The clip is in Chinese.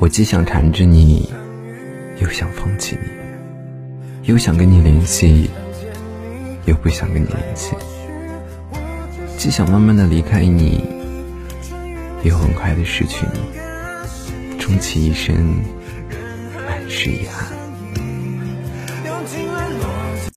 我既想缠着你，又想放弃你，又想跟你联系，又不想跟你联系。既想慢慢的离开你，又很快的失去你，终其一生，满是遗憾。用尽了